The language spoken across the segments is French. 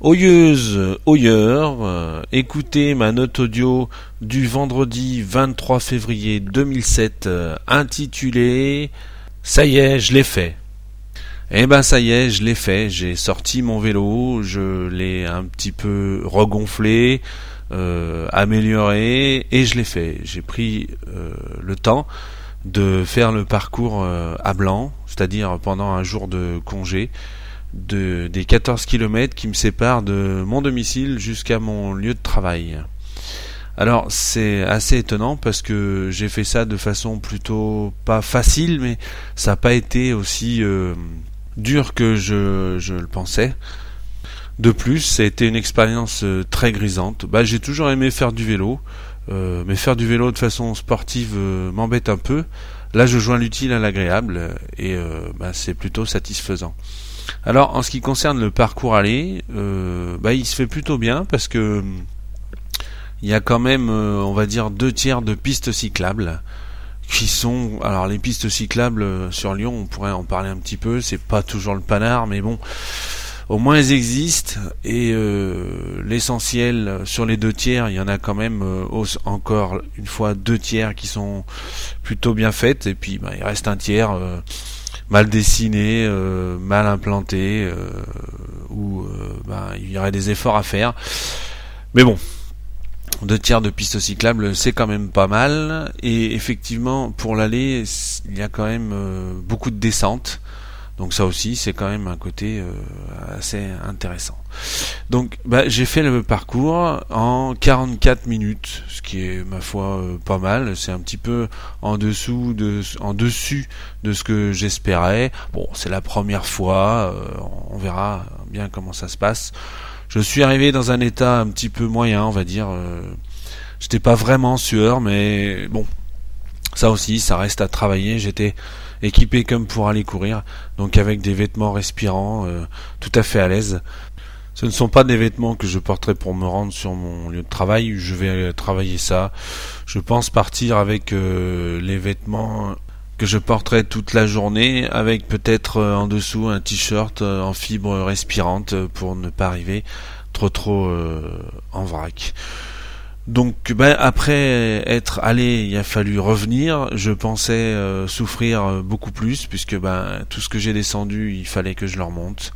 Oyeuse, oyeur, euh, écoutez ma note audio du vendredi 23 février 2007 euh, intitulée Ça y est, je l'ai fait. Eh ben ça y est, je l'ai fait. J'ai sorti mon vélo, je l'ai un petit peu regonflé, euh, amélioré et je l'ai fait. J'ai pris le temps de faire le parcours à blanc, c'est-à-dire pendant un jour de congé de, des 14 km qui me séparent de mon domicile jusqu'à mon lieu de travail. Alors c'est assez étonnant parce que j'ai fait ça de façon plutôt pas facile, mais ça n'a pas été aussi euh, dur que je, le pensais. De plus, ça a été une expérience euh, très grisante. Bah, j'ai toujours aimé faire du vélo, euh, mais faire du vélo de façon sportive m'embête un peu. Là, je joins l'utile à l'agréable et bah, c'est plutôt satisfaisant. Alors en ce qui concerne le parcours aller, euh, bah, il se fait plutôt bien parce que il y a quand même, euh, on va dire, deux tiers de pistes cyclables qui sont, alors les pistes cyclables euh, sur Lyon, on pourrait en parler un petit peu, c'est pas toujours le panard, mais bon, au moins elles existent et l'essentiel sur les deux tiers, il y en a quand même encore une fois deux tiers qui sont plutôt bien faites et puis bah, il reste un tiers mal dessiné, euh, mal implanté, euh, où euh, ben, il y aurait des efforts à faire. Mais bon, deux tiers de piste cyclable, c'est quand même pas mal. Et effectivement, pour l'aller, il y a quand même beaucoup de descentes. Donc ça aussi, c'est quand même un côté euh, assez intéressant. Donc bah, j'ai fait le parcours en 44 minutes, ce qui est ma foi euh, pas mal. C'est un petit peu en dessous de, en dessus de ce que j'espérais. Bon, c'est la première fois, euh, on verra bien comment ça se passe. Je suis arrivé dans un état un petit peu moyen, on va dire. J'étais pas vraiment sueur, mais bon, ça aussi, ça reste à travailler. J'étais équipé comme pour aller courir, donc avec des vêtements respirants, euh, tout à fait à l'aise. Ce ne sont pas des vêtements que je porterai pour me rendre sur mon lieu de travail. Je vais travailler ça. Je pense partir avec euh, les vêtements que je porterai toute la journée, avec peut-être euh, en dessous un t-shirt en fibre respirante pour ne pas arriver trop trop en vrac. Donc ben, après être allé, il a fallu revenir. Je pensais euh, souffrir euh, beaucoup plus puisque ben, tout ce que j'ai descendu, il fallait que je le remonte.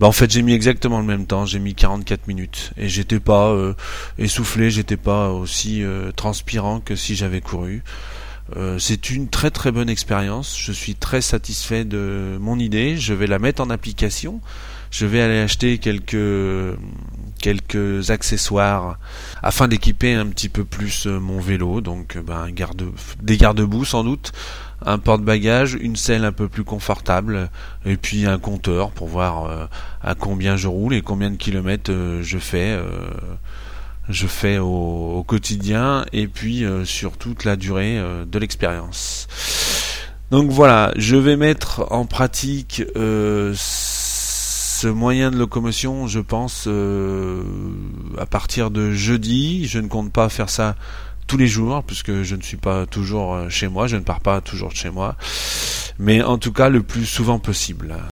Ben, en fait, j'ai mis exactement le même temps. J'ai mis 44 minutes et j'étais pas euh, essoufflé, j'étais pas aussi transpirant que si j'avais couru. c'est une très très bonne expérience. Je suis très satisfait de mon idée. Je vais la mettre en application. Je vais aller acheter quelques quelques accessoires afin d'équiper un petit peu plus euh, mon vélo. Donc euh, ben, des garde-boue sans doute, un porte-bagages, une selle un peu plus confortable et puis un compteur pour voir euh, à combien je roule et combien de kilomètres je fais. je fais au, quotidien et puis sur toute la durée de l'expérience. Donc voilà, je vais mettre en pratique ce moyen de locomotion, je pense, euh, à partir de jeudi. Je ne compte pas faire ça tous les jours, puisque je ne suis pas toujours euh, chez moi, je ne pars pas toujours de chez moi, mais en tout cas le plus souvent possible.